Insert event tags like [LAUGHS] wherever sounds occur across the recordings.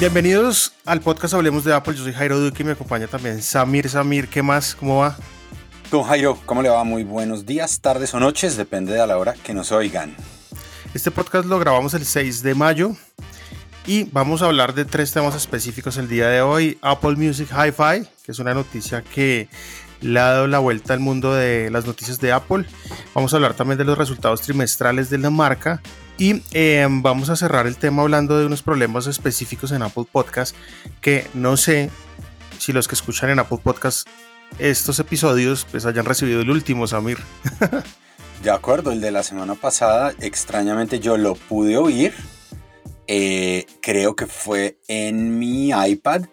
Bienvenidos al podcast Hablemos de Apple. Yo soy Jairo Duque y me acompaña también Samir. Samir, ¿qué más? ¿Cómo va? Don Jairo, ¿cómo le va? Muy buenos días, tardes o noches, depende de la hora que nos oigan. Este podcast lo grabamos el 6 de mayo y vamos a hablar de tres temas específicos el día de hoy. Apple Music Hi-Fi, que es una noticia que le ha dado la vuelta al mundo de las noticias de Apple. Vamos a hablar también de los resultados trimestrales de la marca. Y eh, vamos a cerrar el tema hablando de unos problemas específicos en Apple Podcast que no sé si los que escuchan en Apple Podcast estos episodios pues hayan recibido el último, Samir. [LAUGHS] De acuerdo, el de la semana pasada, extrañamente yo lo pude oír. Eh, creo que fue en mi iPad,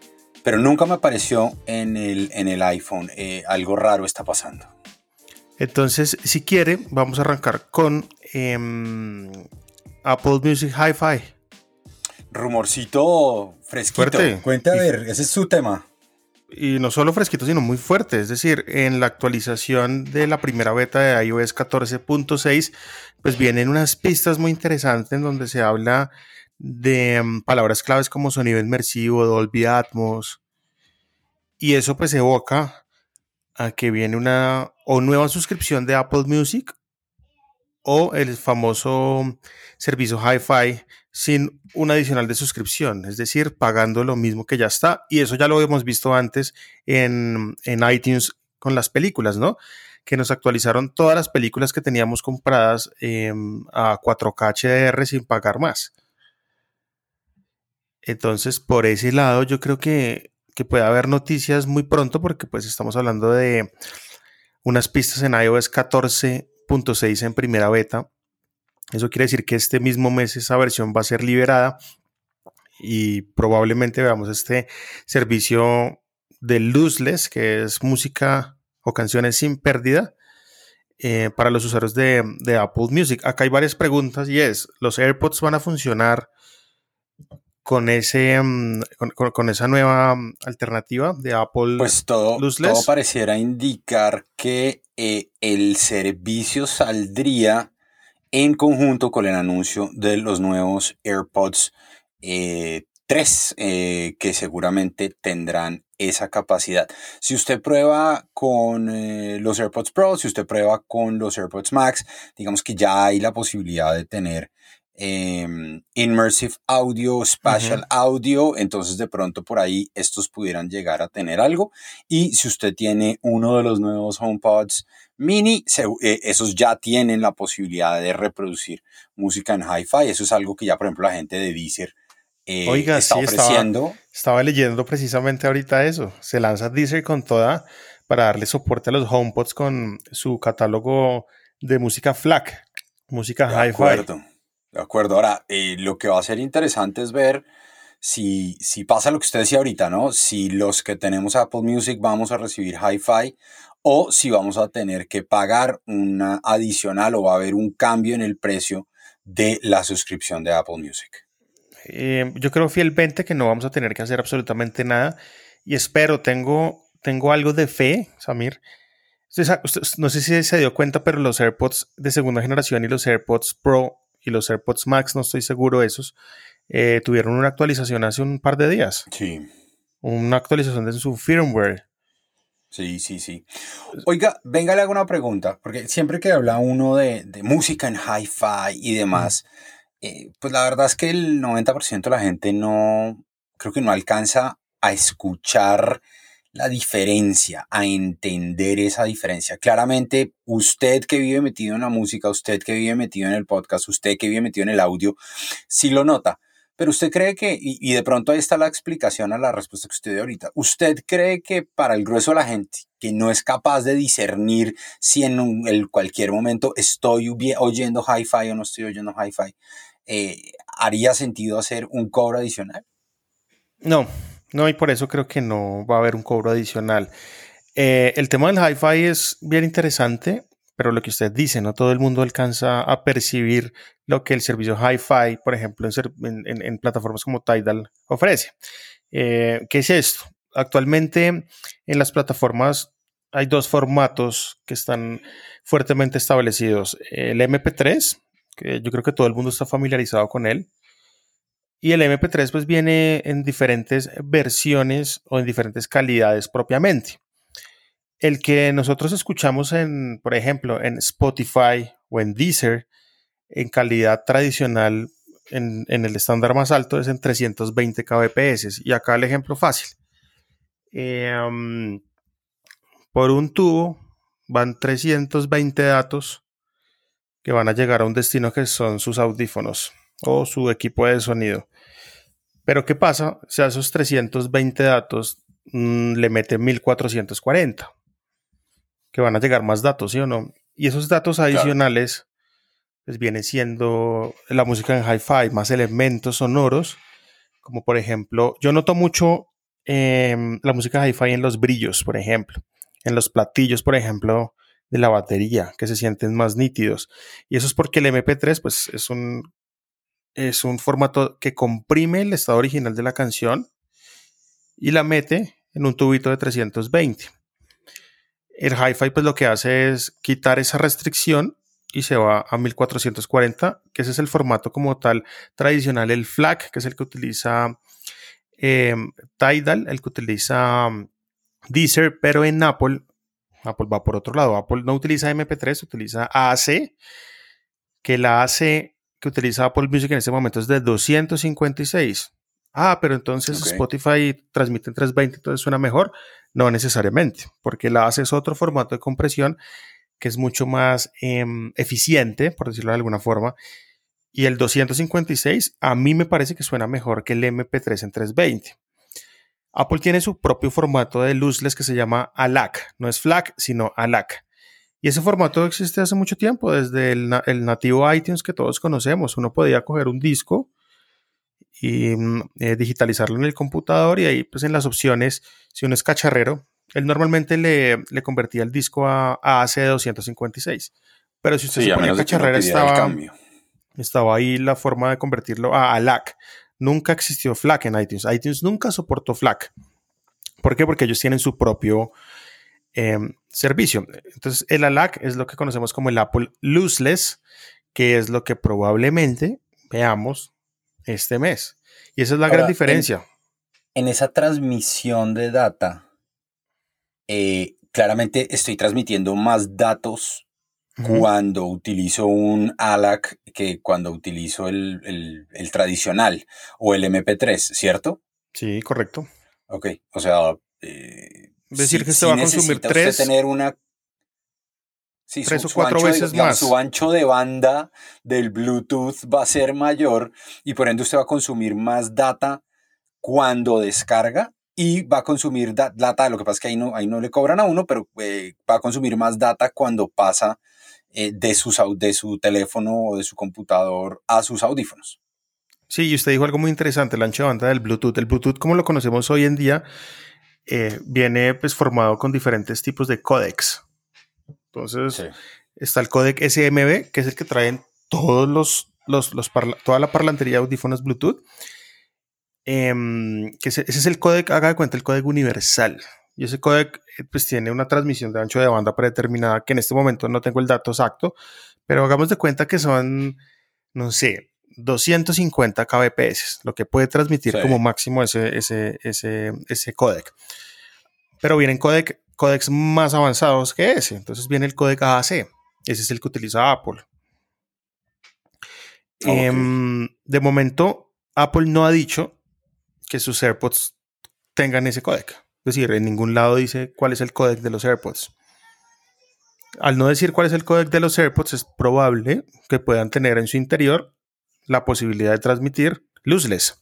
pero nunca me apareció en el, en el iPhone. Eh, algo raro está pasando. Entonces, si quiere, vamos a arrancar con em, Apple Music Hi-Fi. Rumorcito fresquito. Fuerte. Cuente a Y- ver, ese es su tema. Y no solo fresquito, sino muy fuerte. Es decir, en la actualización de la primera beta de iOS 14.6, pues vienen unas pistas muy interesantes en donde se habla de em, palabras claves como sonido inmersivo, Dolby Atmos. Y eso pues evoca a que viene una o nueva suscripción de Apple Music o el famoso servicio Hi-Fi sin un adicional de suscripción, es decir, pagando lo mismo que ya está. Y eso ya lo hemos visto antes en, en iTunes con las películas, ¿no? Que nos actualizaron todas las películas que teníamos compradas em, a 4K HDR sin pagar más. Entonces, por ese lado, yo creo que, que puede haber noticias muy pronto porque pues estamos hablando de unas pistas en iOS 14.6 en primera beta. Eso quiere decir que este mismo mes esa versión va a ser liberada y probablemente veamos este servicio de Lossless, que es música o canciones sin pérdida eh, para los usuarios de, de Apple Music. Acá hay varias preguntas y es, ¿los AirPods van a funcionar con, ese, mm, con, con- esa nueva mm, alternativa de Apple? Pues todo, todo pareciera indicar que eh, el servicio saldría en conjunto con el anuncio de los nuevos AirPods eh, 3, eh, que seguramente tendrán esa capacidad. Si usted prueba con eh, los AirPods Pro, si usted prueba con los AirPods Max, digamos que ya hay la posibilidad de tener em, Immersive Audio, Spatial Audio, entonces de pronto por ahí estos pudieran llegar a tener algo. Y si usted tiene uno de los nuevos HomePods mini, se- eh, esos ya tienen la posibilidad de reproducir música en hi-fi. Eso es algo que ya, por ejemplo, la gente de Deezer eh, Oiga, está sí, estaba- ofreciendo. Estaba leyendo precisamente ahorita eso. Se lanza Deezer con toda para darle soporte a los HomePods con su catálogo de música FLAC, música De hi-fi. De acuerdo. Ahora, eh, lo que va a ser interesante es ver si, si pasa lo que usted decía ahorita, ¿no? Si los que tenemos Apple Music vamos a recibir hi-fi o si vamos a tener que pagar una adicional o va a haber un cambio en el precio de la suscripción de Apple Music. Eh, yo creo fielmente que no vamos a tener que hacer absolutamente nada y espero, tengo, tengo algo de fe, Samir. No sé si se dio cuenta, pero los AirPods de segunda generación y los AirPods Pro y los AirPods Max, no estoy seguro esos, eh, tuvieron una actualización hace un par de días, Sí. una actualización de su firmware. Sí, sí, sí. Oiga, venga, le hago una pregunta, porque siempre que habla uno de, de música en hi-fi y demás, eh, pues la verdad es que el 90% de la gente no, creo que no alcanza a escuchar la diferencia, a entender esa diferencia. Claramente, usted que vive metido en la música, usted que vive metido en el podcast, usted que vive metido en el audio, sí lo nota. Pero usted cree que, y, de pronto ahí está la explicación a la respuesta que usted dio ahorita, ¿usted cree que para el grueso de la gente que no es capaz de discernir si en cualquier momento estoy oyendo hi-fi o no estoy oyendo hi-fi, eh, haría sentido hacer un cobro adicional? No, no, y por eso creo que no va a haber un cobro adicional. Eh, el tema del hi-fi es bien interesante pero lo que usted dice, no todo el mundo alcanza a percibir lo que el servicio Hi-Fi, por ejemplo, en, plataformas como Tidal ofrece. Eh, ¿Qué es esto? Actualmente en las plataformas hay dos formatos que están fuertemente establecidos. El MP3, que yo creo que todo el mundo está familiarizado con él, y el MP3 pues viene en diferentes versiones o en diferentes calidades propiamente el que nosotros escuchamos en, por ejemplo, en Spotify o en Deezer, en calidad tradicional, en, el estándar más alto es en 320 kbps. Y acá el ejemplo fácil. Em, por un tubo van 320 datos que van a llegar a un destino que son sus audífonos o su equipo de sonido. Pero ¿qué pasa si a esos 320 datos mm, le mete 1440? que van a llegar más datos, ¿sí o no? Y esos datos adicionales, pues viene siendo la música en hi-fi, más elementos sonoros, como por ejemplo, yo noto mucho em, la música hi-fi en los brillos, por ejemplo, en los platillos, por ejemplo, de la batería, que se sienten más nítidos. Y eso es porque el MP3, pues, es un, es un formato que comprime el estado original de la canción y la mete en un tubito de 320. El hi-fi pues lo que hace es quitar esa restricción y se va a 1440, que ese es el formato como tal tradicional, el FLAC, que es el que utiliza em, Tidal, el que utiliza um, Deezer, pero en Apple, Apple va por otro lado, Apple no utiliza MP3, utiliza AAC, que la AAC que utiliza Apple Music en este momento es de 256. Ah, pero entonces Spotify transmite en 320, entonces suena mejor. No necesariamente, porque la ACE es otro formato de compresión que es mucho más em, eficiente, por decirlo de alguna forma. Y el 256 a mí me parece que suena mejor que el MP3 en 320. Apple tiene su propio formato de luzless que se llama ALAC. No es FLAC, sino ALAC. Y ese formato existe hace mucho tiempo, desde el, el nativo iTunes que todos conocemos. Uno podía coger un disco, y mm, eh, digitalizarlo en el computador y ahí pues en las opciones, si uno es cacharrero, él normalmente le, le convertía el disco a, a AC256. Pero si usted se ponía cacharrero estaba, estaba ahí la forma de convertirlo a ALAC. Nunca existió FLAC en iTunes. iTunes nunca soportó FLAC. ¿Por qué? Porque ellos tienen su propio em, servicio. Entonces, el ALAC es lo que conocemos como el Apple Lossless, que es lo que probablemente veamos este mes. Y esa es la gran diferencia. En, esa transmisión de data, eh, claramente estoy transmitiendo más datos cuando utilizo un ALAC que cuando utilizo el, tradicional o el MP3, ¿cierto? Sí, correcto. Ok, o sea... Eh, Decir que se va a consumir tres... tener una tres o cuatro veces más. Su ancho de banda del Bluetooth va a ser mayor y por ende usted va a consumir más data cuando descarga y va a consumir data, lo que pasa es que ahí no, ahí no le cobran a uno, pero eh, va a consumir más data cuando pasa eh, de, sus, de su teléfono o de su computador a sus audífonos. Sí, y usted dijo algo muy interesante, el ancho de banda del Bluetooth. El Bluetooth, como lo conocemos hoy en día, eh, viene pues formado con diferentes tipos de códecs. Entonces, está el codec SMB, que es el que traen todos los, los, toda la parlantería de audífonos Bluetooth. Em, que ese, es el codec, haga de cuenta, el codec universal. Y ese codec eh, pues tiene una transmisión de ancho de banda predeterminada, que en este momento no tengo el dato exacto, pero hagamos de cuenta que son, no sé, 250 kbps, lo que puede transmitir como máximo ese, ese, ese, ese codec. Pero vienen codec códecs más avanzados que ese. Entonces viene el códec AAC. Ese es el que utiliza Apple. Em, de momento, Apple no ha dicho que sus AirPods tengan ese códec. Es decir, en ningún lado dice cuál es el códec de los AirPods. Al no decir cuál es el códec de los AirPods, es probable que puedan tener en su interior la posibilidad de transmitir lossless.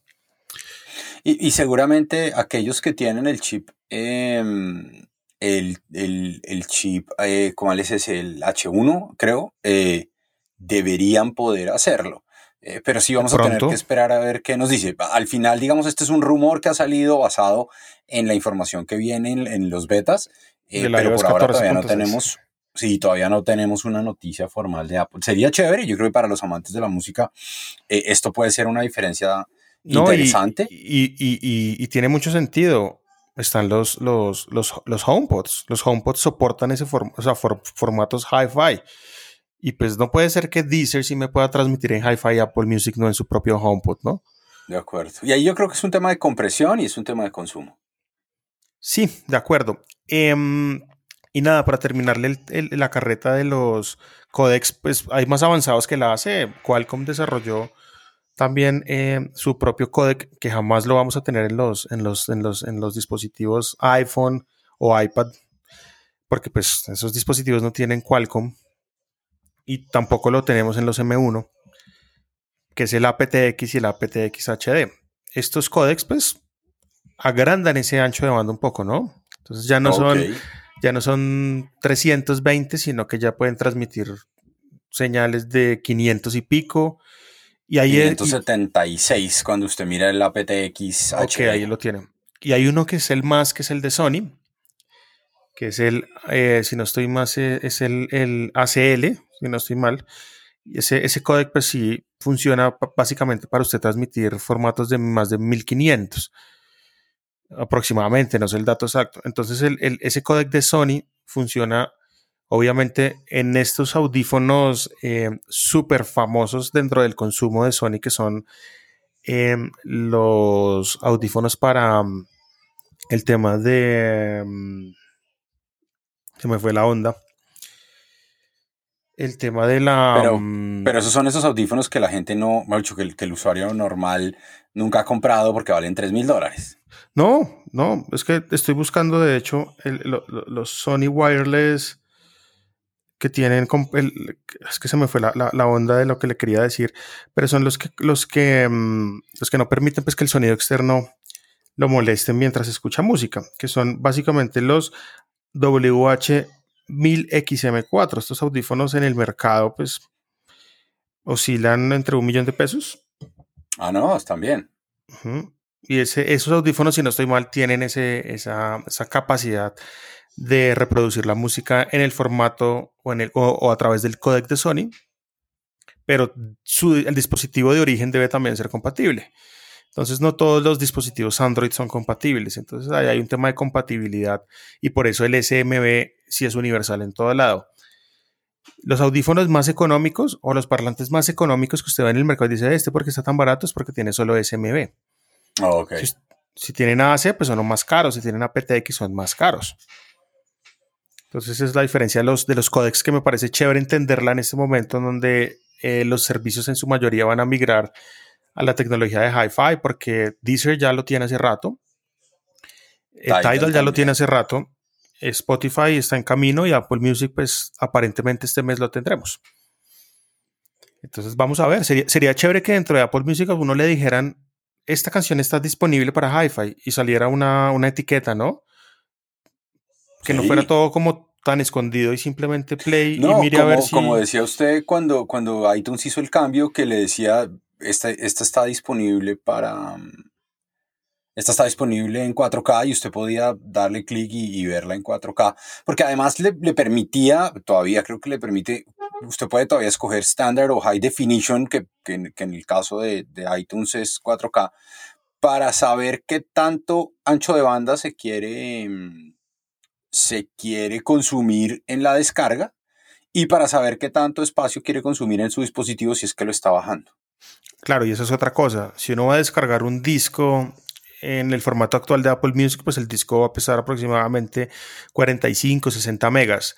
Y, seguramente aquellos que tienen el chip, em, el, el, chip, eh, ¿cómo es? El H1, creo, eh, deberían poder hacerlo. Eh, pero sí vamos a tener que esperar a ver qué nos dice. Al final, digamos, este es un rumor que ha salido basado en la información que viene en, los betas, pero por ahora todavía no tenemos, sí, todavía no tenemos una noticia formal de Apple. Sería chévere, yo creo que para los amantes de la música esto puede ser una diferencia interesante. Y, tiene mucho sentido. Están los, los, los, los HomePods. Los HomePods soportan ese o sea, formatos hi-fi. Y pues no puede ser que Deezer sí me pueda transmitir en hi-fi Apple Music, no en su propio HomePod, ¿no? De acuerdo. Y ahí yo creo que es un tema de compresión y es un tema de consumo. Sí, de acuerdo. Em, y nada, para terminarle la carreta de los codecs, pues hay más avanzados que la hace. Qualcomm desarrolló también eh, su propio codec que jamás lo vamos a tener en los, en los, en los, en los dispositivos iPhone o iPad, porque pues esos dispositivos no tienen Qualcomm y tampoco lo tenemos en los M1, que es el aptX y el aptX HD. Estos codecs pues agrandan ese ancho de banda un poco, ¿no? Entonces ya no son ya no son 320, sino que ya pueden transmitir señales de 500 y pico y ahí 576 cuando usted mira el aptX Ok, ahí lo tiene. Y hay uno que es el más, que es el de Sony, que es el, eh, si no estoy más, eh, es el, el, ACL, si no estoy mal. Y ese, ese codec pues sí funciona básicamente para usted transmitir formatos de más de 1500 aproximadamente, no sé el dato exacto. Entonces el, el, ese codec de Sony funciona Obviamente en estos audífonos eh, súper famosos dentro del consumo de Sony, que son em, los audífonos para mm, el tema de... Mm, se me fue la onda. El tema de la... Pero, mm, pero esos son esos audífonos que la gente no, mucho que, que el usuario normal nunca ha comprado porque valen 3 mil dólares. No, no, es que estoy buscando de hecho los Sony Wireless que tienen, es que se me fue la, la, onda de lo que le quería decir, pero son los que, los que, mm, los que no permiten pues, que el sonido externo lo moleste mientras escucha música, que son básicamente los WH-1000XM4. Estos audífonos en el mercado pues oscilan entre un millón de pesos. Ah, no, están bien. Y ese, esos audífonos, si no estoy mal, tienen ese, esa, esa capacidad de reproducir la música en el formato o, en el, o, a través del codec de Sony, pero el dispositivo de origen debe también ser compatible. Entonces no todos los dispositivos Android son compatibles, entonces ahí hay un tema de compatibilidad y por eso el SMB sí es universal en todo lado. Los audífonos más económicos o los parlantes más económicos que usted ve en el mercado dice este porque está tan barato es porque tiene solo SMB. Oh, si, si, tienen AC pues son los más caros, si tienen aptX son más caros. Entonces esa es la diferencia de los, de los codecs que me parece chévere entenderla en este momento en donde eh, los servicios en su mayoría van a migrar a la tecnología de Hi-Fi porque Deezer ya lo tiene hace rato, eh, Tidal, ya lo tiene hace rato, Spotify está en camino y Apple Music pues aparentemente este mes lo tendremos. Entonces vamos a ver, sería, sería chévere que dentro de Apple Music a uno le dijeran, esta canción está disponible para Hi-Fi y saliera una, una etiqueta, ¿no? Que no fuera todo como tan escondido y simplemente play y mire a ver si... Como decía usted cuando, cuando iTunes hizo el cambio, que le decía, esta, esta está disponible para... Esta está disponible en 4K y usted podía darle clic y, verla en 4K. Porque además le, permitía, todavía creo que le permite, usted puede todavía escoger Standard o High Definition, que, que, que en el caso de, de iTunes es 4K, para saber qué tanto ancho de banda se quiere mm, se quiere consumir en la descarga y para saber qué tanto espacio quiere consumir en su dispositivo si es que lo está bajando. Claro, y eso es otra cosa. Si uno va a descargar un disco en el formato actual de Apple Music, pues el disco va a pesar aproximadamente 45, 60 megas.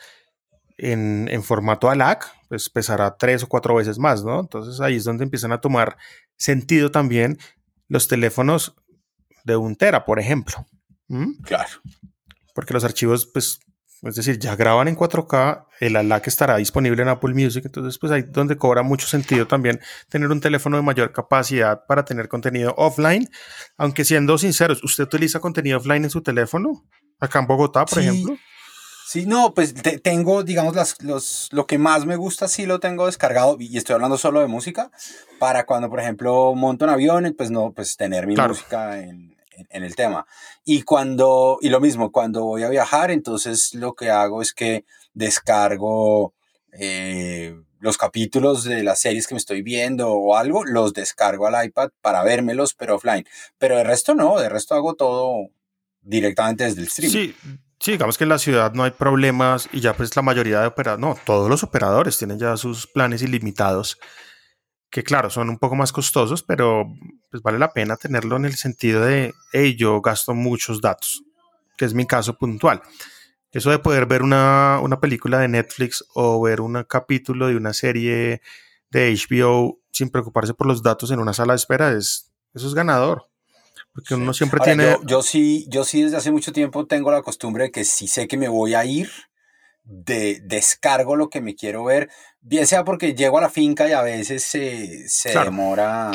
En, en formato ALAC, pues pesará tres o cuatro veces más, ¿no? Entonces ahí es donde empiezan a tomar sentido también los teléfonos de un tera, por ejemplo. Claro porque los archivos, pues, Es decir, ya graban en 4K, el ALAC estará disponible en Apple Music, entonces pues ahí donde cobra mucho sentido también tener un teléfono de mayor capacidad para tener contenido offline, aunque siendo sinceros, ¿usted utiliza contenido offline en su teléfono? Acá en Bogotá, por ejemplo. Sí, no, pues tengo, digamos, las, los, lo que más me gusta sí lo tengo descargado y estoy hablando solo de música para cuando, por ejemplo, monto en avión, pues no, pues tener mi música en, en, el tema. Y cuando, y lo mismo, cuando voy a viajar, entonces lo que hago es que descargo eh, los capítulos de las series que me estoy viendo o algo, los descargo al iPad para vérmelos, pero offline. Pero de resto no, de resto hago todo directamente desde el stream. Sí, Sí, digamos que en la ciudad no hay problemas y ya pues la mayoría de operadores, no, todos los operadores tienen ya sus planes ilimitados, que claro, son un poco más costosos, pero pues vale la pena tenerlo en el sentido de, hey, yo gasto muchos datos, que es mi caso puntual. Eso de poder ver una, una película de Netflix o ver un capítulo de una serie de HBO sin preocuparse por los datos en una sala de espera, es, eso es ganador. Porque uno siempre tiene. Yo, sí, yo sí desde hace mucho tiempo tengo la costumbre de que si sé que me voy a ir, de, descargo lo que me quiero ver, bien sea porque llego a la finca y a veces se, se demora,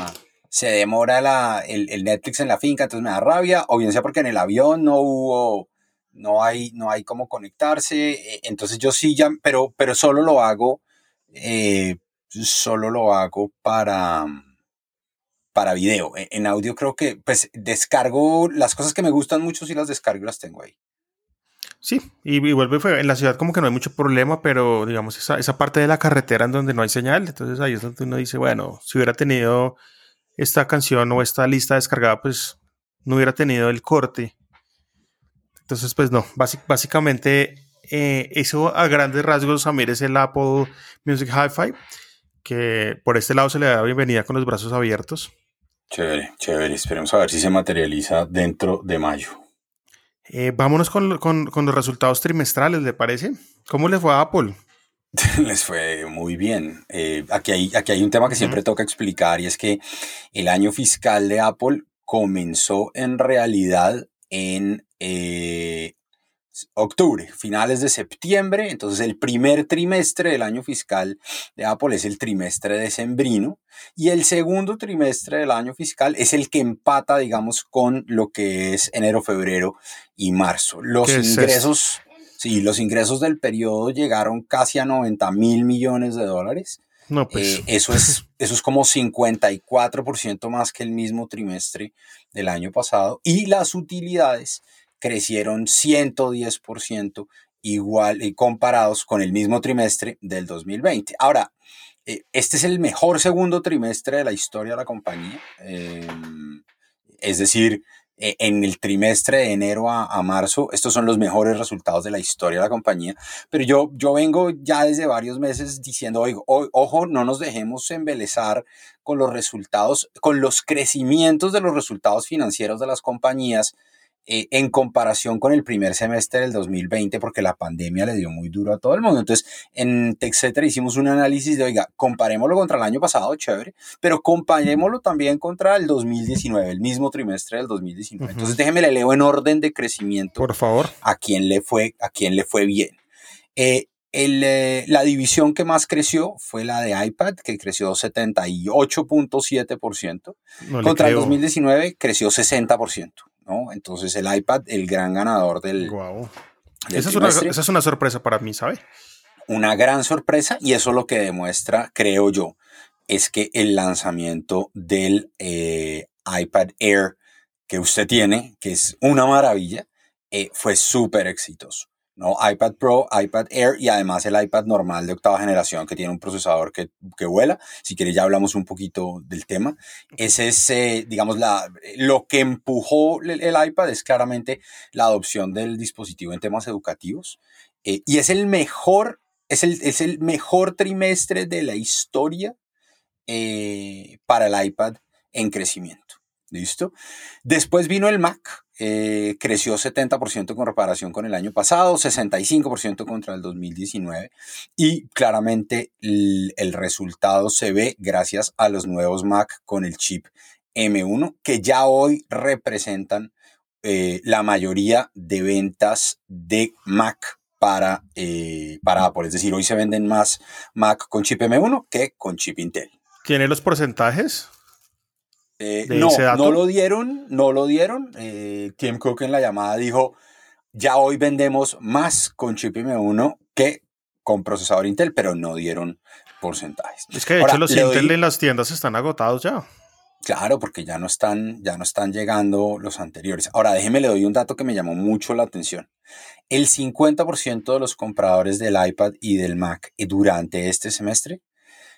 se demora la, el, el, Netflix en la finca, entonces me da rabia, o bien sea porque en el avión no hubo, no hay, no hay cómo conectarse, eh, entonces yo sí ya, pero, pero solo lo hago, eh, solo lo hago para para video. E, en audio creo que pues descargo las cosas que me gustan mucho si las descargo y las tengo ahí. Sí, y, vuelve en la ciudad como que no hay mucho problema, pero digamos esa, esa parte de la carretera en donde no hay señal, entonces ahí es donde uno dice, bueno, si hubiera tenido esta canción o esta lista descargada, pues no hubiera tenido el corte. Entonces, pues no, básicamente eh, eso a grandes rasgos, Samir, es el Apple Music Hi-Fi, que por este lado se le da bienvenida con los brazos abiertos. Chévere, chévere. Esperemos a ver si se materializa dentro de mayo. Eh, vámonos con, los resultados trimestrales, ¿le parece? ¿Cómo le fue a Apple? [LAUGHS] Les fue muy bien. Eh, aquí, hay, aquí hay un tema que siempre toca explicar y es que el año fiscal de Apple comenzó en realidad en eh, octubre, finales de septiembre, entonces el primer trimestre del año fiscal de Apple es el trimestre decembrino y el segundo trimestre del año fiscal es el que empata, digamos, con lo que es enero, febrero y marzo. Los ingresos, sí, los ingresos del periodo llegaron casi a 90 mil millones de dólares. No, pues. Eh, eso, es, [LAUGHS] eso es como 54% más que el mismo trimestre del año pasado. Y las utilidades crecieron 110% igual y eh, comparados con el mismo trimestre del 2020. Ahora, eh, este es el mejor segundo trimestre de la historia de la compañía. Em, es decir, e, en el trimestre de enero a, marzo, estos son los mejores resultados de la historia de la compañía. Pero yo, yo vengo ya desde varios meses diciendo, oigo, ojo, no nos dejemos embelezar con los resultados, con los crecimientos de los resultados financieros de las compañías eh, en comparación con el primer semestre del 2020, porque la pandemia le dio muy duro a todo el mundo. Entonces, en TechCetera hicimos un análisis de, oiga, comparémoslo contra el año pasado, chévere, pero comparémoslo también contra el 2019, el mismo trimestre del 2019. Entonces, déjeme le leo en orden de crecimiento. Por favor. A quién le fue, a quién le fue bien. Eh, el, eh, la división que más creció fue la de iPad, que creció 78.7%. contra el 2019 creció 60%. Entonces el iPad, el gran ganador del... Wow. esa, es una, esa, es una, sorpresa para mí, ¿sabe? Una gran sorpresa y eso lo que demuestra, creo yo, es que el lanzamiento del eh, iPad Air que usted tiene, que es una maravilla, eh, fue súper exitoso. ¿No? iPad Pro, iPad Air y además el iPad normal de octava generación que tiene un procesador que, que vuela. Si quieres ya hablamos un poquito del tema. Ese es, eh, digamos, la, lo que empujó el, iPad es claramente la adopción del dispositivo en temas educativos. Eh, y es el mejor, es el, es el mejor trimestre de la historia eh, para el iPad en crecimiento. ¿Listo? Después vino el Mac, eh, creció 70% con reparación con el año pasado, 65% contra el 2019 y claramente el, resultado se ve gracias a los nuevos Mac con el chip M1 que ya hoy representan eh, la mayoría de ventas de Mac para, eh, para Apple. Es decir, hoy se venden más Mac con chip M1 que con chip Intel. ¿Tiene los porcentajes? Eh, no, no lo dieron, no lo dieron. Eh, Tim Cook en la llamada dijo, ya hoy vendemos más con chip M1 que con procesador Intel, pero no dieron porcentajes. Es que de hecho los Intel en las tiendas están agotados ya. Claro, porque ya no están, ya no están llegando los anteriores. Ahora, déjeme le doy un dato que me llamó mucho la atención. El 50% de los compradores del iPad y del Mac durante este semestre,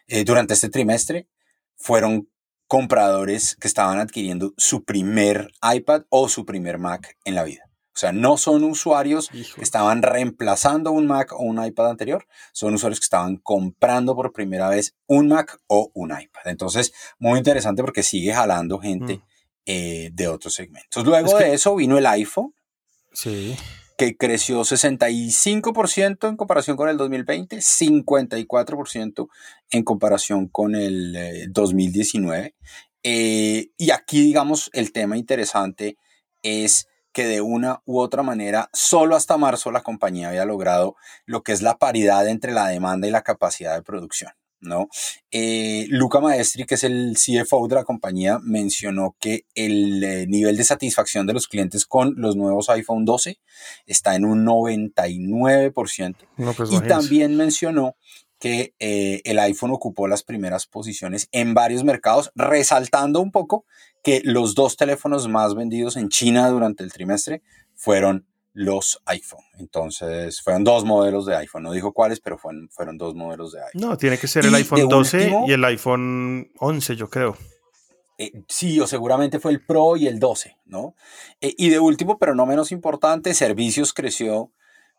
eh, durante este trimestre, fueron compradores que estaban adquiriendo su primer iPad o su primer Mac en la vida. O sea, no son usuarios que estaban reemplazando un Mac o un iPad anterior, son usuarios que estaban comprando por primera vez un Mac o un iPad. Entonces, muy interesante porque sigue jalando gente mm. eh, de otros segmentos. Luego de eso vino el iPhone. Sí. Que creció 65% en comparación con el 2020, 54% en comparación con el 2019. Eh, eh, y aquí, digamos, el tema interesante es que de una u otra manera, solo hasta marzo la compañía había logrado lo que es la paridad entre la demanda y la capacidad de producción. ¿No? Eh, Luca Maestri, que es el CFO de la compañía, mencionó que el eh, nivel de satisfacción de los clientes con los nuevos iPhone 12 está en un 99%. Pues y también mencionó que eh, el iPhone ocupó las primeras posiciones en varios mercados, resaltando un poco que los dos teléfonos más vendidos en China durante el trimestre fueron los iPhone. Entonces, fueron dos modelos de iPhone. No dijo cuáles, pero fueron, fueron dos modelos de iPhone. No, tiene que ser el iPhone 12 y el iPhone 11, yo creo. Eh, sí, o seguramente fue el Pro y el 12, ¿no? Eh, y de último, pero no menos importante, servicios creció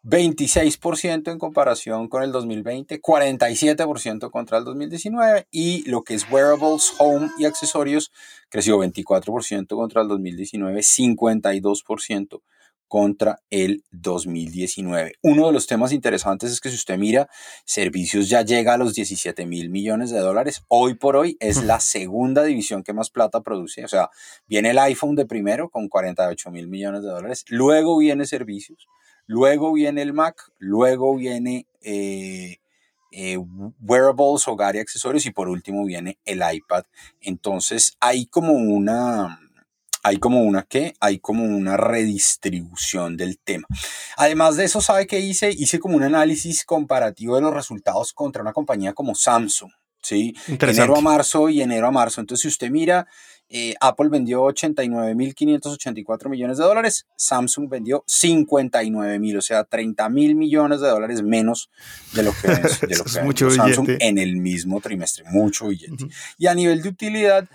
26% en comparación con el 2020, 47% contra el 2019 y lo que es wearables, home y accesorios creció 24% contra el 2019, 52% contra el 2019. Uno de los temas interesantes es que si usted mira, servicios ya llega a los 17 mil millones de dólares. Hoy por hoy es la segunda división que más plata produce. O sea, viene el iPhone de primero con 48 mil millones de dólares. Luego viene servicios Luego viene el Mac, luego viene eh, eh, wearables, hogar y accesorios y por último viene el iPad. Entonces hay como una, hay como una qué, hay como una redistribución del tema. Además de eso, ¿sabe qué hice? Hice como un análisis comparativo de los resultados contra una compañía como Samsung. ¿sí? Enero a marzo y enero a marzo. Entonces, si usted mira, eh, Apple vendió 89.584 millones de dólares, Samsung vendió 59.000, o sea, 30.000 millones de dólares menos de lo que, de lo [LAUGHS] vendió Samsung en el mismo trimestre. Mucho billete. Y a nivel de utilidad,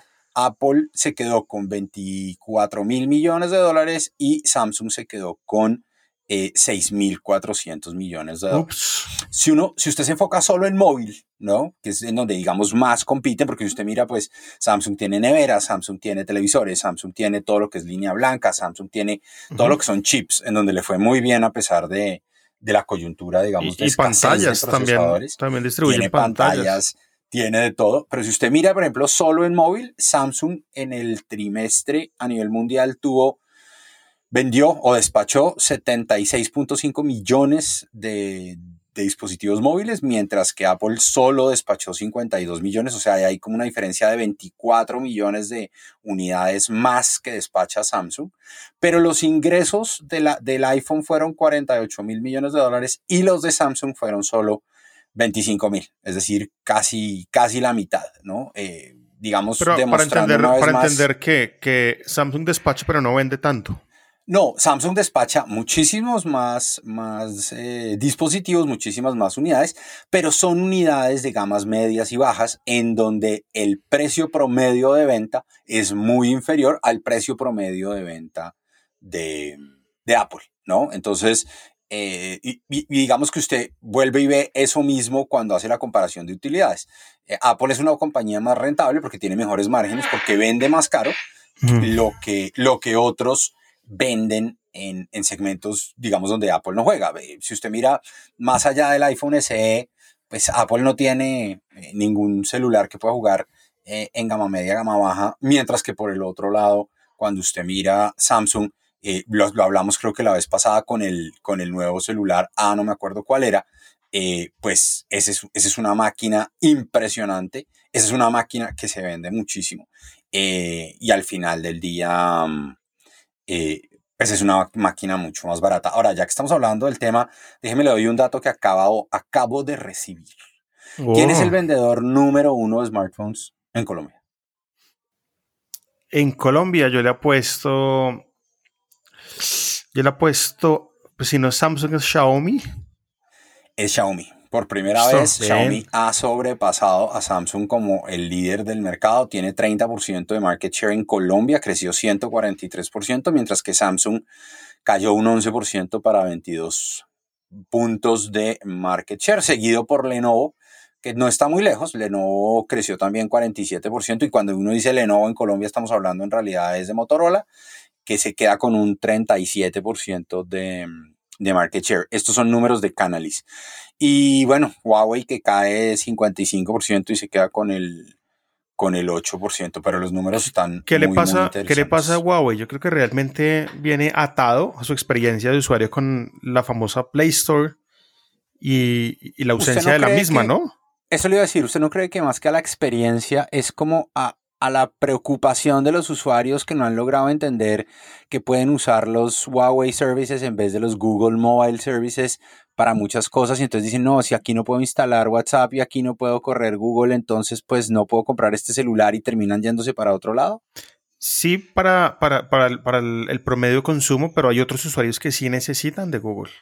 Apple se quedó con 24 mil millones de dólares y Samsung se quedó con eh, 6.400 millones de dólares. Si, uno, si usted se enfoca solo en móvil, ¿no? Que es en donde, digamos, más compiten, porque si usted mira, pues Samsung tiene neveras, Samsung tiene televisores, Samsung tiene todo lo que es línea blanca, Samsung tiene todo lo que son chips, en donde le fue muy bien a pesar de, de la coyuntura, digamos, y, de y pantallas también, también distribuyen tiene pantallas. Tiene de todo, pero si usted mira, por ejemplo, solo en móvil, Samsung en el trimestre a nivel mundial tuvo vendió o despachó 76.5 millones de, dispositivos móviles, mientras que Apple solo despachó 52 millones, o sea, hay como una diferencia de 24 millones de unidades más que despacha Samsung, pero los ingresos de la, del iPhone fueron 48 mil millones de dólares y los de Samsung fueron solo 25 mil, es decir, casi, casi la mitad, ¿no? Eh, digamos, para entender, para entender que, que Samsung despacha pero no vende tanto. No, Samsung despacha muchísimos más, más eh, dispositivos, muchísimas más unidades, pero son unidades de gamas medias y bajas en donde el precio promedio de venta es muy inferior al precio promedio de venta de, Apple, ¿no? Entonces, eh, y, digamos que usted vuelve y ve eso mismo cuando hace la comparación de utilidades. Eh, Apple es una compañía más rentable porque tiene mejores márgenes, porque vende más caro, lo, que, lo que otros venden en, segmentos, digamos, donde Apple no juega. Si usted mira más allá del iPhone SE, pues Apple no tiene eh, ningún celular que pueda jugar eh, en gama media, gama baja, mientras que por el otro lado, cuando usted mira Samsung, eh, lo, lo, hablamos creo que la vez pasada con el, con el nuevo celular, ah, no me acuerdo cuál era, eh, pues esa es, ese es una máquina impresionante, esa es una máquina que se vende muchísimo. Eh, y al final del día, mm, pues es una máquina mucho más barata. Ahora, ya que estamos hablando del tema, déjeme le doy un dato que acabo, acabo de recibir. ¿Quién es el oh. vendedor número uno de smartphones en Colombia? En Colombia yo le he puesto, yo le puesto, pues si no es Samsung es Xiaomi. Es Xiaomi. Por primera vez, Xiaomi ha sobrepasado a Samsung como el líder del mercado. Tiene 30% de market share en Colombia, creció 143%, mientras que Samsung cayó un 11% para 22 puntos de market share, seguido por Lenovo, que no está muy lejos. Lenovo creció también 47%, y cuando uno dice Lenovo en Colombia, estamos hablando en realidad es de Motorola, que se queda con un 37% de, de market share. Estos son números de Canalys. Y bueno, Huawei que cae 55% y se queda con el con el 8%, pero los números están ¿Qué le pasa ¿Qué le pasa a Huawei? Yo creo que realmente viene atado a su experiencia de usuario con la famosa Play Store y, y la ausencia de la misma, ¿no? Eso le iba a decir, ¿usted no cree que más que a la experiencia es como a a la preocupación de los usuarios que no han logrado entender que pueden usar los Huawei Services en vez de los Google Mobile Services para muchas cosas y entonces dicen, no, si aquí no puedo instalar WhatsApp y aquí no puedo correr Google, entonces pues no puedo comprar este celular y terminan yéndose para otro lado. Sí, para, para, para, para el, promedio consumo, pero hay otros usuarios que sí necesitan de Google.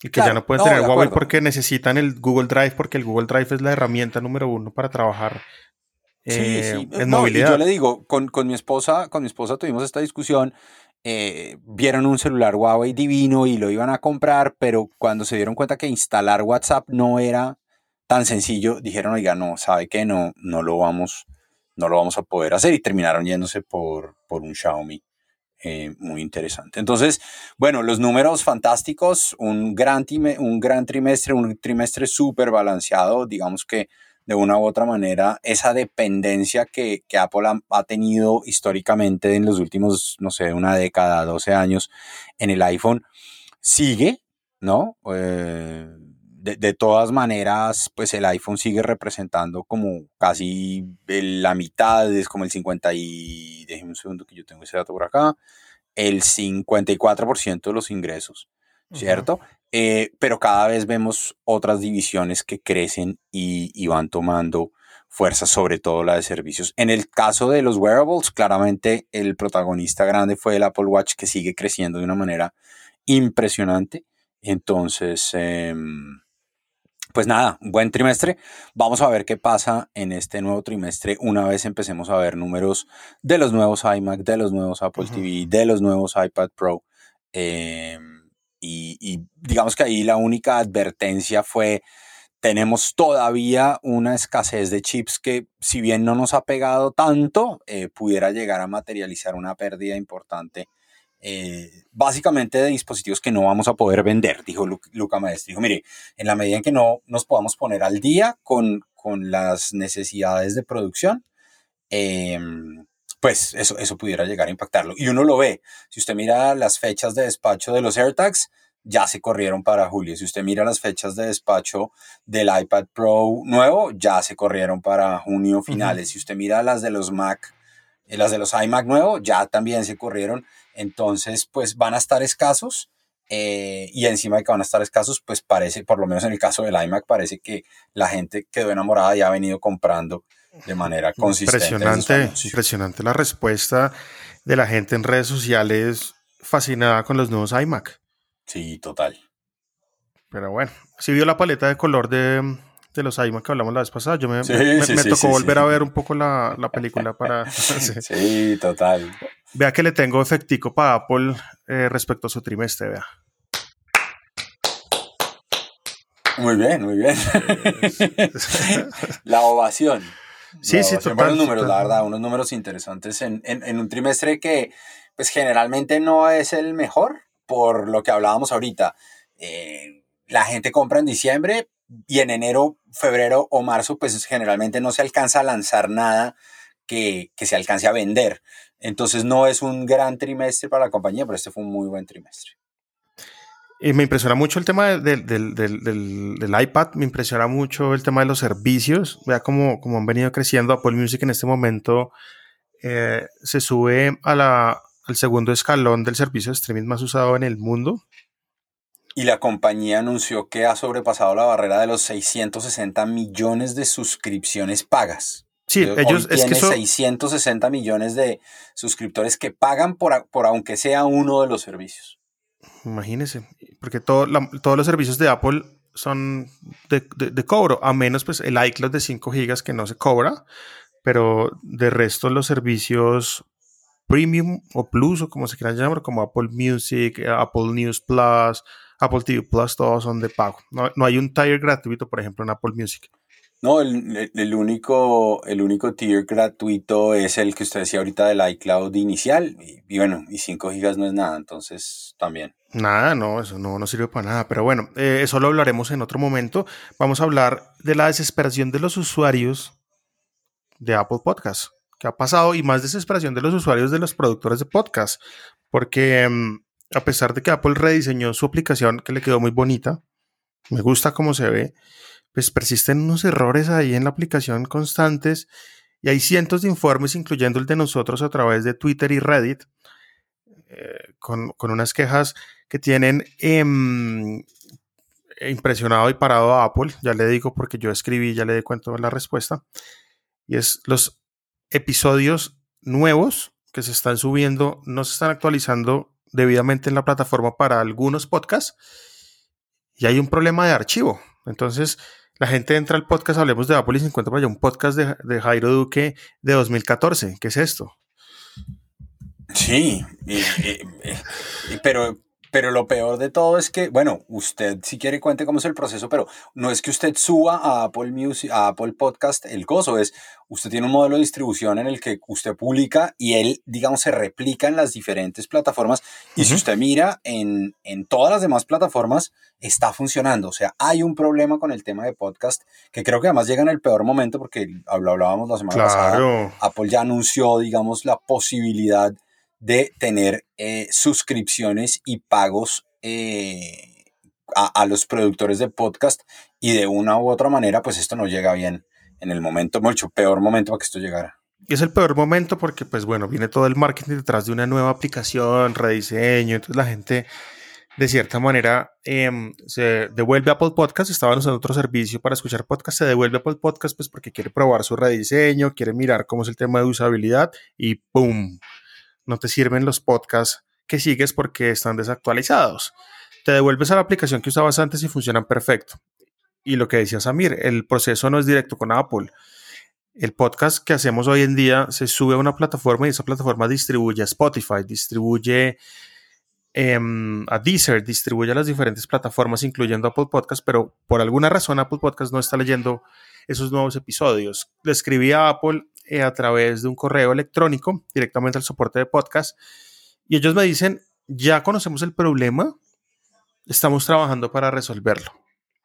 Y que ya no pueden tener Huawei porque necesitan el Google Drive, porque el Google Drive es la herramienta número uno para trabajar Sí, sí. Eh, no, yo le digo, con, con, mi esposa, con mi esposa tuvimos esta discusión. Eh, vieron un celular Huawei divino y lo iban a comprar, pero cuando se dieron cuenta que instalar WhatsApp no era tan sencillo, dijeron, oiga, no, sabe que no, no lo vamos, no lo vamos a poder hacer y terminaron yéndose por, por un Xiaomi. Eh, muy interesante. Entonces, bueno, los números fantásticos, un gran, un gran trimestre, un trimestre súper balanceado, digamos que de una u otra manera esa dependencia que, Apple ha, tenido históricamente en los últimos, no sé, una década, 12 años en el iPhone, sigue, ¿no? Eh, de, todas maneras, pues el iPhone sigue representando como casi la mitad, es como el 50 y, déjenme un segundo que yo tengo ese dato por acá, el 54% de los ingresos, ¿cierto? Eh, pero cada vez vemos otras divisiones que crecen y, van tomando fuerza, sobre todo la de servicios. En el caso de los wearables, claramente el protagonista grande fue el Apple Watch, que sigue creciendo de una manera impresionante. Entonces, em, pues nada, buen trimestre. Vamos a ver qué pasa en este nuevo trimestre una vez empecemos a ver números de los nuevos iMac, de los nuevos Apple TV, de los nuevos iPad Pro. Eh, y, digamos que ahí la única advertencia fue, tenemos todavía una escasez de chips que si bien no nos ha pegado tanto, eh, pudiera llegar a materializar una pérdida importante. Eh, básicamente de dispositivos que no vamos a poder vender, dijo Luca Maestri. Dijo, mire, en la medida en que no nos podamos poner al día con, con las necesidades de producción, eh, pues eso, eso pudiera llegar a impactarlo. Y uno lo ve. Si usted mira las fechas de despacho de los AirTags, ya se corrieron para julio. Si usted mira las fechas de despacho del iPad Pro nuevo, ya se corrieron para junio finales. Si usted mira las de los Mac, eh, las de los iMac nuevos, ya también se corrieron. Entonces, pues van a estar escasos. Eh, y encima de que van a estar escasos, pues parece, por lo menos en el caso del iMac, parece que la gente quedó enamorada y ha venido comprando de manera consistente. Impresionante, impresionante la respuesta de la gente en redes sociales fascinada con los nuevos iMac. Sí, total. Pero bueno, si vio la paleta de color de, los iMac que hablamos la vez pasada, yo me, tocó volver a ver un poco la, película para... [LAUGHS] [LAUGHS] sí, total. Vea que le tengo efectico para Apple eh, respecto a su trimestre, vea. Muy bien, muy bien. [LAUGHS] la ovación. Sí, sí, total. números, la verdad, unos números interesantes en, un trimestre que, pues, generalmente no es el mejor, por lo que hablábamos ahorita. Eh, la gente compra en diciembre y en enero, febrero o marzo, pues generalmente no se alcanza a lanzar nada que, se alcance a vender. Entonces no es un gran trimestre para la compañía, pero este fue un muy buen trimestre. Y me impresiona mucho el tema del, del, del, del, iPad, me impresiona mucho el tema de los servicios. Vea cómo, cómo han venido creciendo. Apple Music en este momento eh, se sube a la, al segundo escalón del servicio de streaming más usado en el mundo. Y la compañía anunció que ha sobrepasado la barrera de los 660 millones de suscripciones pagas. Sí, ellos es que 660 millones de suscriptores que pagan por, por aunque sea uno de los servicios. Imagínese, porque todos los servicios de Apple son de, cobro, a menos pues el iCloud de 5 GB que no se cobra, pero de resto los servicios premium o plus o como se quiera llamar, como Apple Music, Apple News Plus, Apple TV Plus, todos son de pago. No, no hay un tier gratuito, por ejemplo, en Apple Music. No, el, único, el único tier gratuito es el que usted decía ahorita del iCloud inicial. Y, bueno, y 5 gigas no es nada, entonces también. Nada, no, eso no, no sirve para nada. Pero bueno, eh, eso lo hablaremos en otro momento. Vamos a hablar de la desesperación de los usuarios de Apple Podcast. ¿Qué ha pasado? Y más desesperación de los usuarios de los productores de podcast. Porque mm, a pesar de que Apple rediseñó su aplicación, que le quedó muy bonita, me gusta cómo se ve pues persisten unos errores ahí en la aplicación constantes y hay cientos de informes, incluyendo el de nosotros a través de Twitter y Reddit, eh, con, unas quejas que tienen em, impresionado y parado a Apple. Ya le digo porque yo escribí, ya le di cuenta de la respuesta. Y es los episodios nuevos que se están subiendo, no se están actualizando debidamente en la plataforma para algunos podcasts y hay un problema de archivo. Entonces, la gente entra al podcast, hablemos de Apple y se encuentra por allá un podcast de, Jairo Duque de 2014. ¿Qué es esto? Sí, pero, pero lo peor de todo es que, bueno, usted si quiere cuente cómo es el proceso, pero no es que usted suba a Apple Music, a Apple Podcast el coso, es usted tiene un modelo de distribución en el que usted publica y él, digamos, se replica en las diferentes plataformas. Y si usted mira en, en todas las demás plataformas, está funcionando. O sea, hay un problema con el tema de podcast que creo que además llega en el peor momento porque hablábamos la semana pasada. Apple ya anunció, digamos, la posibilidad de tener eh, suscripciones y pagos eh, a, los productores de podcast y de una u otra manera, pues esto no llega bien en el momento, mucho peor momento para que esto llegara. Y es el peor momento porque, pues bueno, viene todo el marketing detrás de una nueva aplicación, rediseño, entonces la gente de cierta manera em, se devuelve a Apple Podcast, estaban usando otro servicio para escuchar podcast, se devuelve a Apple Podcast pues porque quiere probar su rediseño, quiere mirar cómo es el tema de usabilidad y ¡pum! No te sirven los podcasts que sigues porque están desactualizados. Te devuelves a la aplicación que usabas antes y funcionan perfecto. Y lo que decía Samir, el proceso no es directo con Apple. El podcast que hacemos hoy en día se sube a una plataforma y esa plataforma distribuye a Spotify, distribuye em, a Deezer, distribuye a las diferentes plataformas, incluyendo Apple Podcast, pero por alguna razón Apple Podcast no está leyendo esos nuevos episodios. Le escribí a Apple eh, a través de un correo electrónico directamente al soporte de podcast y ellos me dicen, ya conocemos el problema, estamos trabajando para resolverlo.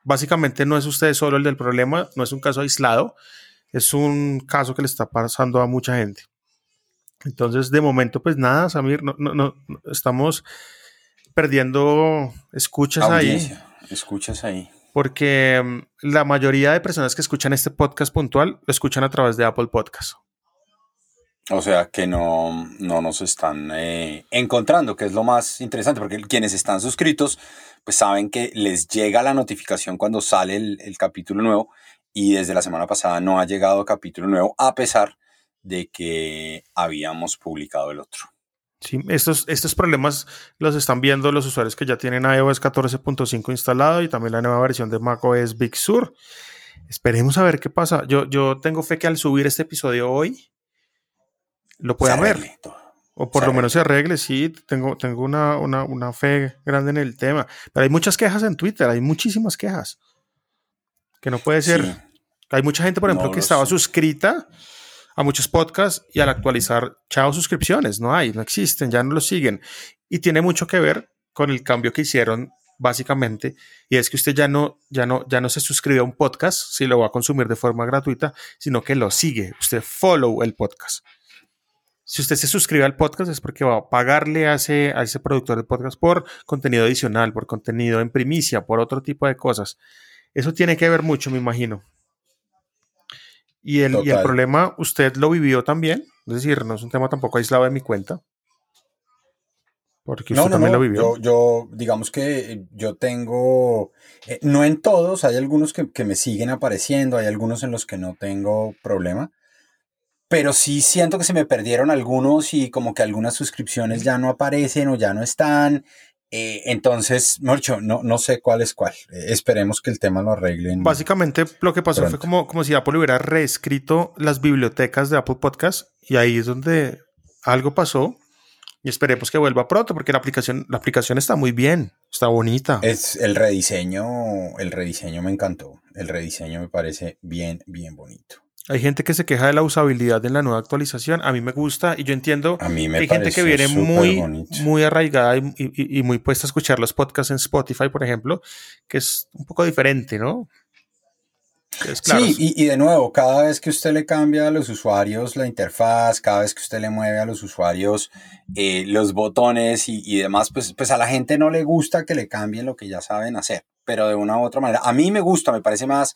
Básicamente no es usted solo el del problema, no es un caso aislado, es un caso que le está pasando a mucha gente. Entonces, de momento, pues nada, Samir, no, no, estamos perdiendo escuchas ahí. Escuchas ahí porque mm, la mayoría de personas que escuchan este podcast puntual lo escuchan a través de Apple Podcast. O sea que no, no nos están eh, encontrando, que es lo más interesante, porque quienes están suscritos, pues saben que les llega la notificación cuando sale el, el capítulo nuevo y desde la semana pasada no ha llegado capítulo nuevo a pesar de que habíamos publicado el otro. Sí, estos, estos problemas los están viendo los usuarios que ya tienen iOS 14.5 instalado y también la nueva versión de macOS Big Sur. Esperemos a ver qué pasa. Yo, yo tengo fe que al subir este episodio hoy lo puedan ver. O por lo menos se arregle, sí, tengo, tengo una, una, fe grande en el tema. Pero hay muchas quejas en Twitter, hay muchísimas quejas. Que no puede ser. Hay mucha gente, por ejemplo, que estaba suscrita a muchos podcasts y al actualizar, chao suscripciones, no hay, no existen, ya no lo siguen. Y tiene mucho que ver con el cambio que hicieron básicamente, y es que usted ya no, ya no, ya no se suscribe a un podcast si lo va a consumir de forma gratuita, sino que lo sigue, usted follow el podcast. si usted se suscribe al podcast es porque va a pagarle a ese, a ese productor de podcast por contenido adicional, por contenido en primicia, por otro tipo de cosas. Eso tiene que ver mucho, me imagino. Y el, y el problema, usted lo vivió también, es decir, no es un tema tampoco aislado de mi cuenta. Porque usted también lo vivió. Yo, yo, digamos que yo tengo, eh, no en todos, hay algunos que, que me siguen apareciendo, hay algunos en los que no tengo problema pero sí siento que se me perdieron algunos y como que algunas suscripciones ya no aparecen o ya no están. Eh, entonces, Morcho, no, no sé cuál es cuál. Eh, esperemos que el tema lo arreglen. Básicamente lo que pasó fue como, como si Apple hubiera reescrito las bibliotecas de Apple Podcast y ahí es donde algo pasó y esperemos que vuelva pronto porque la aplicación, la aplicación está muy bien, está bonita. Es el rediseño, el rediseño me encantó. El rediseño me parece bien, bien bonito. Hay gente que se queja de la usabilidad en la nueva actualización. A mí me gusta y yo entiendo que hay gente que viene muy, muy arraigada y, muy puesta a escuchar los podcasts en Spotify, por ejemplo, que es un poco diferente, ¿no? Sí, y, de nuevo, cada vez que usted le cambia a los usuarios la interfaz, cada vez que usted le mueve a los usuarios eh, los botones y, demás, pues, pues a la gente no le gusta que le cambien lo que ya saben hacer, pero de una u otra manera. A mí me gusta, me parece más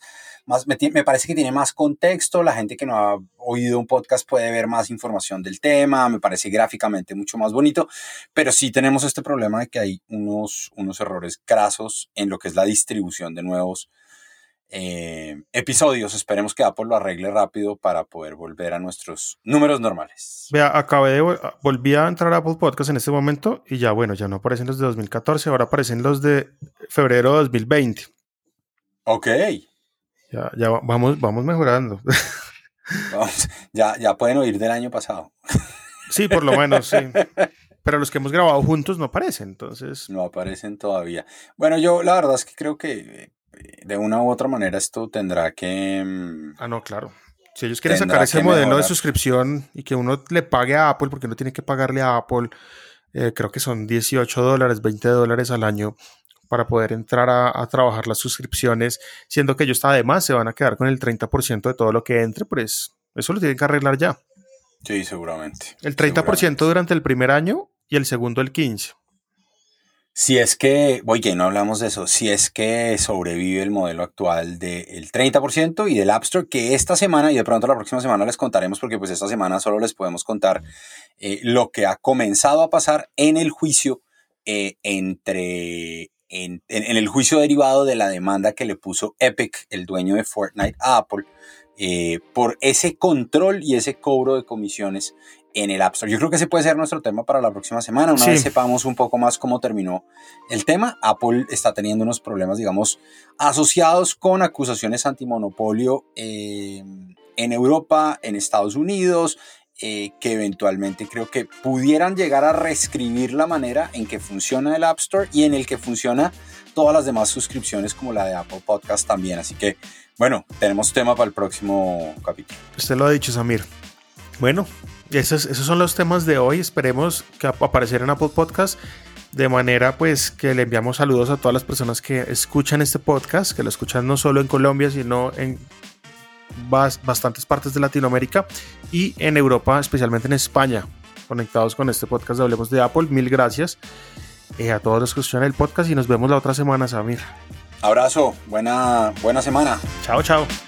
me, parece que tiene más contexto, la gente que no ha oído un podcast puede ver más información del tema, me parece gráficamente mucho más bonito, pero sí tenemos este problema de que hay unos, unos errores grasos en lo que es la distribución de nuevos eh, episodios. Esperemos que Apple lo arregle rápido para poder volver a nuestros números normales. Vea, acabé de volví a entrar a Apple Podcast en este momento y ya bueno, ya no aparecen los de 2014, ahora aparecen los de febrero de 2020. Ok. Ya, ya vamos, vamos mejorando. [LAUGHS] ya, ya pueden oír del año pasado. Sí, por lo menos, sí. [LAUGHS] Pero los que hemos grabado juntos no aparecen, entonces. No aparecen todavía. Bueno, yo la verdad es que creo que eh, de una u otra manera esto tendrá que. Mm, ah, no, claro. Si ellos quieren sacar ese modelo de suscripción y que uno le pague a Apple, porque no tiene que pagarle a Apple, eh, creo que son 18 dólares, 20 dólares al año para poder entrar a, trabajar las suscripciones, siendo que ellos además se van a quedar con el 30% de todo lo que entre, pues eso lo tienen que arreglar ya. Sí, seguramente. El 30% durante el primer año y el segundo el 15%. Si es que, oye, no hablamos de eso, si es que sobrevive el modelo actual del 30% y del App Store, que esta semana y de pronto la próxima semana les contaremos, porque pues esta semana solo les podemos contar eh, lo que ha comenzado a pasar en el juicio eh, entre en, el juicio derivado de la demanda que le puso Epic, el dueño de Fortnite, a Apple, eh, por ese control y ese cobro de comisiones en el App Store. Yo creo que ese puede ser nuestro tema para la próxima semana. Una vez sepamos un poco más cómo terminó el tema, Apple está teniendo unos problemas, digamos, asociados con acusaciones antimonopolio eh, en Europa, en Estados Unidos, eh, que eventualmente creo que pudieran llegar a reescribir la manera en que funciona el App Store y en el que funciona todas las demás suscripciones como la de Apple Podcast también. Así que, bueno, tenemos tema para el próximo capítulo. Usted lo ha dicho, Samir. Bueno, esos, esos son los temas de hoy. Esperemos que aparezcan en Apple Podcast. De manera pues que le enviamos saludos a todas las personas que escuchan este podcast, que lo escuchan no solo en Colombia, sino en bastantes partes de Latinoamérica y en Europa, especialmente en España, conectados con este podcast de Hablemos de Apple. Mil gracias eh, a todos los que escuchan el podcast y nos vemos la otra semana, Samir. Abrazo, buena, buena semana. Chao, chao.